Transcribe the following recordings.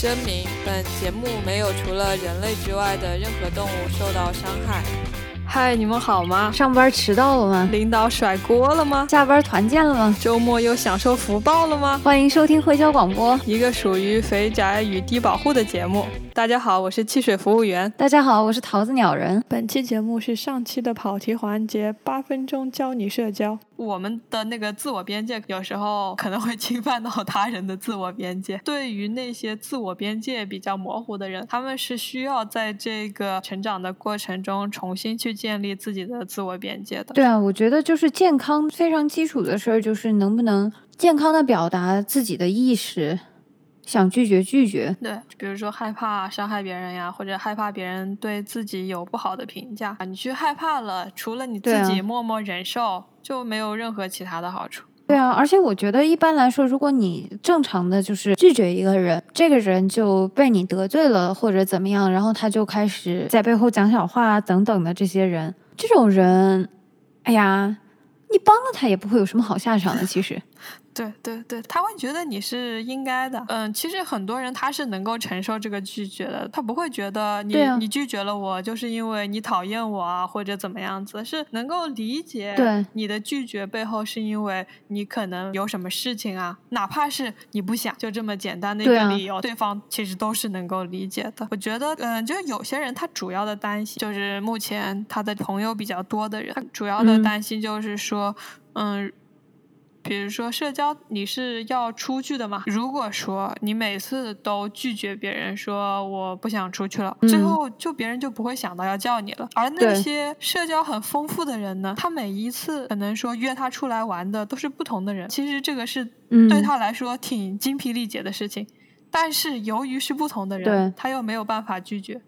声明：本节目没有除了人类之外的任何动物受到伤害。嗨，你们好吗？上班迟到了吗？领导甩锅了吗？下班团建了吗？周末又享受福报了吗？欢迎收听汇交广播，一个属于肥宅与低保户的节目。大家好，我是汽水服务员。大家好，我是桃子鸟人。本期节目是上期的跑题环节，八分钟教你社交。我们的那个自我边界有时候可能会侵犯到他人的自我边界。对于那些自我边界比较模糊的人，他们是需要在这个成长的过程中重新去建立自己的自我边界的。对啊，我觉得就是健康非常基础的事儿，就是能不能健康的表达自己的意识。想拒绝拒绝，对，比如说害怕伤害别人呀，或者害怕别人对自己有不好的评价，你去害怕了，除了你自己默默忍受，就没有任何其他的好处。对啊，而且我觉得一般来说，如果你正常的就是拒绝一个人，这个人就被你得罪了或者怎么样，然后他就开始在背后讲小话等等的这些人，这种人，哎呀，你帮了他也不会有什么好下场的，其实。对对对，他会觉得你是应该的。嗯，其实很多人他是能够承受这个拒绝的，他不会觉得你你拒绝了我就是因为你讨厌我啊或者怎么样子，是能够理解你的拒绝背后是因为你可能有什么事情啊，哪怕是你不想，就这么简单的一个理由，对方其实都是能够理解的。我觉得，嗯，就是有些人他主要的担心就是目前他的朋友比较多的人，他主要的担心就是说，嗯。比如说社交，你是要出去的嘛？如果说你每次都拒绝别人，说我不想出去了，最后就别人就不会想到要叫你了。而那些社交很丰富的人呢，他每一次可能说约他出来玩的都是不同的人，其实这个是对他来说挺精疲力竭的事情。但是由于是不同的人，他又没有办法拒绝。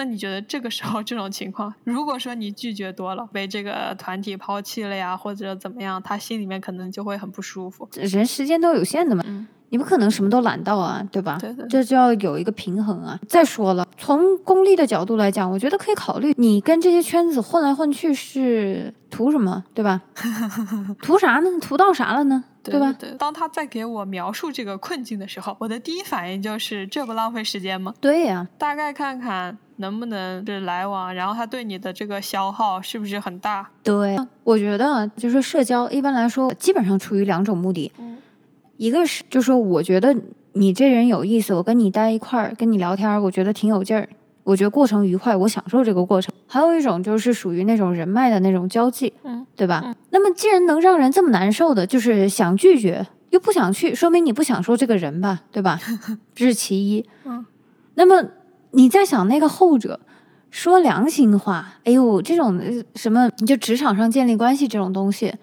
那你觉得这个时候这种情况，如果说你拒绝多了，被这个团体抛弃了呀，或者怎么样，他心里面可能就会很不舒服。人时间都有限的嘛，你不可能什么都揽到啊，对吧？对对，这就要有一个平衡啊。再说了，从功利的角度来讲，我觉得可以考虑，你跟这些圈子混来混去是图什么，对吧？图啥呢？图到啥了呢？对吧？当他在给我描述这个困境的时候，我的第一反应就是：这不浪费时间吗？对呀，大概看看。能不能是来往？然后他对你的这个消耗是不是很大？对，我觉得就是社交，一般来说基本上出于两种目的。嗯，一个是就是我觉得你这人有意思，我跟你待一块儿，跟你聊天，我觉得挺有劲儿，我觉得过程愉快，我享受这个过程。还有一种就是属于那种人脉的那种交际，嗯，对吧？那么既然能让人这么难受的，就是想拒绝又不想去，说明你不享受这个人吧，对吧？这是其一。嗯，那么。你在想那个后者，说良心话，哎呦，这种什么，你就职场上建立关系这种东西，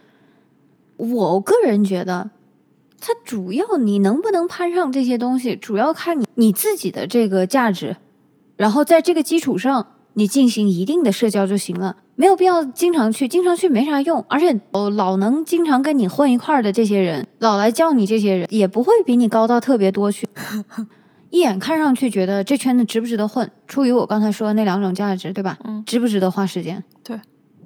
我个人觉得，它主要你能不能攀上这些东西，主要看你你自己的这个价值，然后在这个基础上，你进行一定的社交就行了，没有必要经常去，经常去没啥用，而且哦，老能经常跟你混一块儿的这些人，老来叫你这些人，也不会比你高到特别多去。一眼看上去觉得这圈子值不值得混，出于我刚才说的那两种价值，对吧？嗯，值不值得花时间？对，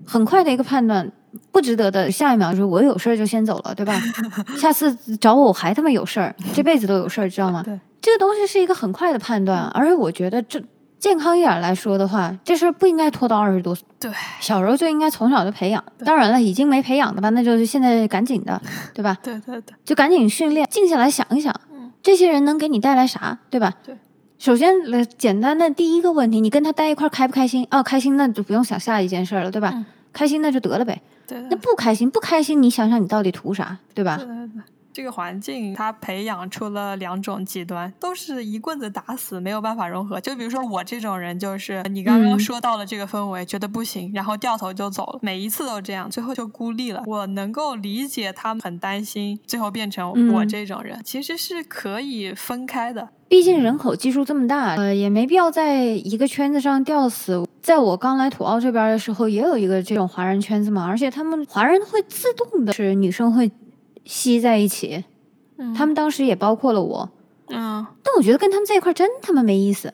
很快的一个判断，不值得的，下一秒就是我有事儿就先走了，对吧？下次找我我还他妈有事儿，这辈子都有事儿，知道吗？对，这个东西是一个很快的判断，而且我觉得这健康一点来说的话，这事儿不应该拖到二十多岁，对，小时候就应该从小就培养。当然了，已经没培养的吧，那就是现在赶紧的，对吧？对对对，就赶紧训练，静下来想一想。这些人能给你带来啥，对吧？对。首先，简单的第一个问题，你跟他待一块开不开心？哦，开心，那就不用想下一件事了，对吧？开心那就得了呗。对。那不开心，不开心，你想想你到底图啥，对吧？对对对。这个环境，它培养出了两种极端，都是一棍子打死，没有办法融合。就比如说我这种人，就是你刚刚说到了这个氛围，觉得不行，然后掉头就走了，每一次都这样，最后就孤立了。我能够理解他们很担心，最后变成我这种人，其实是可以分开的。毕竟人口基数这么大，呃，也没必要在一个圈子上吊死。在我刚来土澳这边的时候，也有一个这种华人圈子嘛，而且他们华人会自动的是女生会。吸在一起，他们当时也包括了我，嗯，但我觉得跟他们在一块真他妈没意思，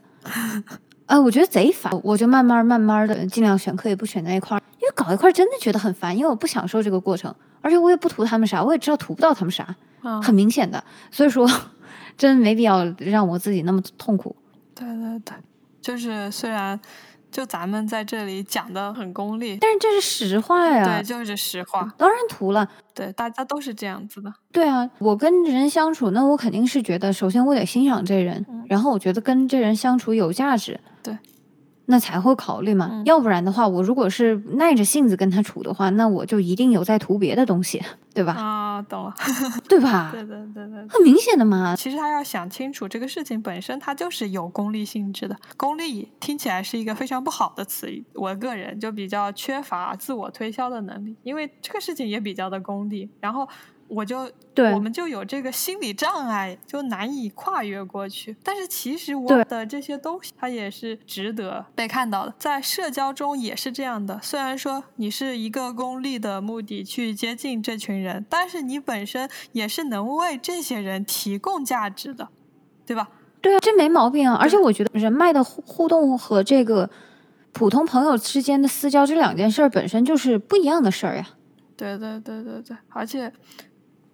啊，我觉得贼烦，我就慢慢慢慢的尽量选课也不选在一块儿，因为搞一块真的觉得很烦，因为我不享受这个过程，而且我也不图他们啥，我也知道图不到他们啥，很明显的，所以说 真没必要让我自己那么痛苦。对对对，就是虽然。就咱们在这里讲的很功利，但是这是实话呀。对，就是实话。当然图了。对，大家都是这样子的。对啊，我跟人相处，那我肯定是觉得，首先我得欣赏这人，然后我觉得跟这人相处有价值。对。那才会考虑嘛，要不然的话，我如果是耐着性子跟他处的话，那我就一定有在图别的东西，对吧？啊，懂了，对吧？对对对对，很明显的嘛。其实他要想清楚这个事情本身，它就是有功利性质的。功利听起来是一个非常不好的词语，我个人就比较缺乏自我推销的能力，因为这个事情也比较的功利。然后。我就对，我们就有这个心理障碍，就难以跨越过去。但是其实我的这些东西，它也是值得被看到的。在社交中也是这样的。虽然说你是一个功利的目的去接近这群人，但是你本身也是能为这些人提供价值的，对吧？对啊，这没毛病啊。而且我觉得人脉的互互动和这个普通朋友之间的私交这两件事本身就是不一样的事儿呀。对对对对对，而且。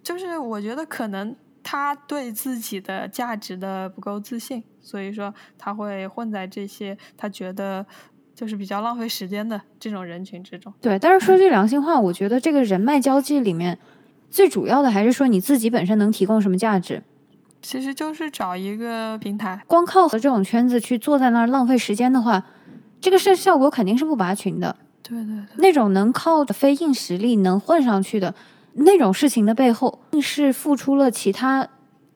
就是我觉得可能他对自己的价值的不够自信，所以说他会混在这些他觉得就是比较浪费时间的这种人群之中。对，但是说句良心话，我觉得这个人脉交际里面最主要的还是说你自己本身能提供什么价值。其实就是找一个平台，光靠和这种圈子去坐在那儿浪费时间的话，这个是效果肯定是不拔群的。对对对，那种能靠非硬实力能混上去的。那种事情的背后，是付出了其他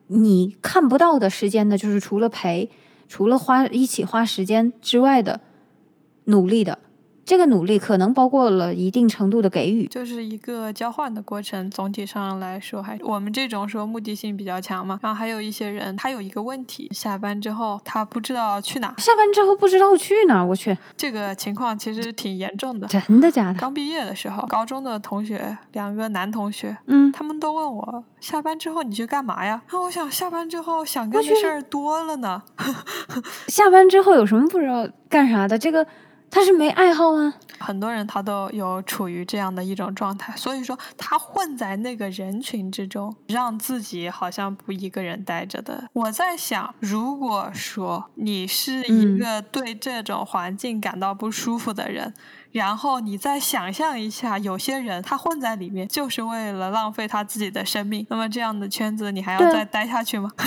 你看不到的时间的，就是除了陪，除了花一起花时间之外的努力的。这个努力可能包括了一定程度的给予，就是一个交换的过程。总体上来说，还我们这种说目的性比较强嘛。然后还有一些人，他有一个问题，下班之后他不知道去哪。下班之后不知道去哪，我去，这个情况其实挺严重的。真的假的？刚毕业的时候，高中的同学，两个男同学，嗯，他们都问我，下班之后你去干嘛呀？那我想，下班之后想干的事儿多了呢。下班之后有什么不知道干啥的？这个。他是没爱好吗？很多人他都有处于这样的一种状态，所以说他混在那个人群之中，让自己好像不一个人待着的。我在想，如果说你是一个对这种环境感到不舒服的人。然后你再想象一下，有些人他混在里面就是为了浪费他自己的生命。那么这样的圈子，你还要再待下去吗？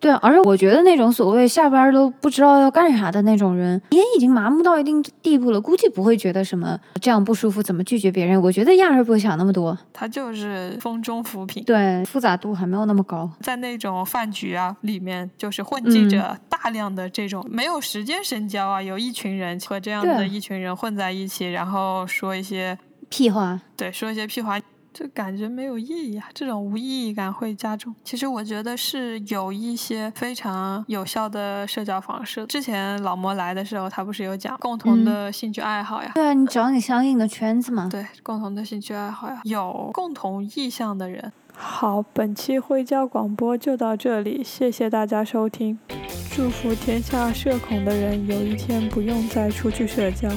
对，而且我觉得那种所谓下班都不知道要干啥的那种人，也已经麻木到一定地步了，估计不会觉得什么这样不舒服，怎么拒绝别人？我觉得压根不会想那么多。他就是风中浮萍，对，复杂度还没有那么高。在那种饭局啊里面，就是混迹着大量的这种没有时间深交啊，有一群人和这样的一群人混。在一起，然后说一些屁话，对，说一些屁话，就感觉没有意义啊。这种无意义感会加重。其实我觉得是有一些非常有效的社交方式。之前老魔来的时候，他不是有讲共同的兴趣爱好呀？对啊，你找你相应的圈子嘛。对，共同的兴趣爱好呀，有共同意向的人。好，本期灰胶广播就到这里，谢谢大家收听。祝福天下社恐的人有一天不用再出去社交。